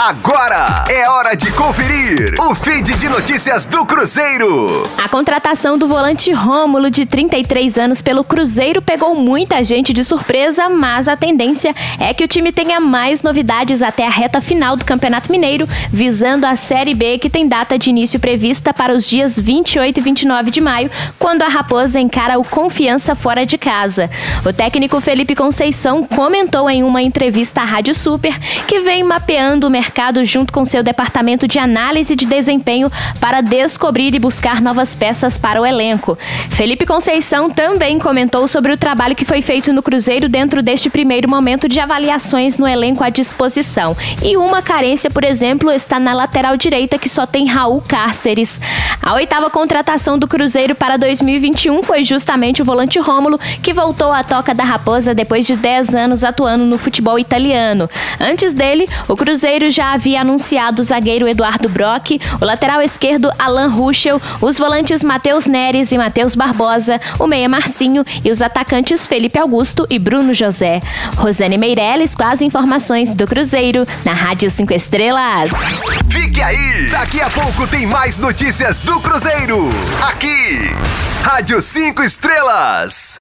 Agora é hora de conferir o feed de notícias do Cruzeiro. A contratação do volante Rômulo, de 33 anos, pelo Cruzeiro pegou muita gente de surpresa, mas a tendência é que o time tenha mais novidades até a reta final do Campeonato Mineiro, visando a Série B, que tem data de início prevista para os dias 28 e 29 de maio, quando a Raposa encara o Confiança fora de casa. O técnico Felipe Conceição comentou em uma entrevista à Rádio Super que vem mapeando o mercado mercado junto com seu departamento de análise de desempenho para descobrir e buscar novas peças para o elenco. Felipe Conceição também comentou sobre o trabalho que foi feito no Cruzeiro dentro deste primeiro momento de avaliações no elenco à disposição. E uma carência, por exemplo, está na lateral direita que só tem Raul Cárceres. A oitava contratação do Cruzeiro para 2021 foi justamente o volante Rômulo, que voltou à toca da Raposa depois de 10 anos atuando no futebol italiano. Antes dele, o Cruzeiro já havia anunciado o zagueiro Eduardo Brock, o lateral esquerdo Alan Ruschel, os volantes Matheus Neres e Matheus Barbosa, o meia Marcinho e os atacantes Felipe Augusto e Bruno José. Rosane Meirelles com as informações do Cruzeiro na Rádio 5 Estrelas. Fique aí! Daqui a pouco tem mais notícias do Cruzeiro. Aqui, Rádio 5 Estrelas.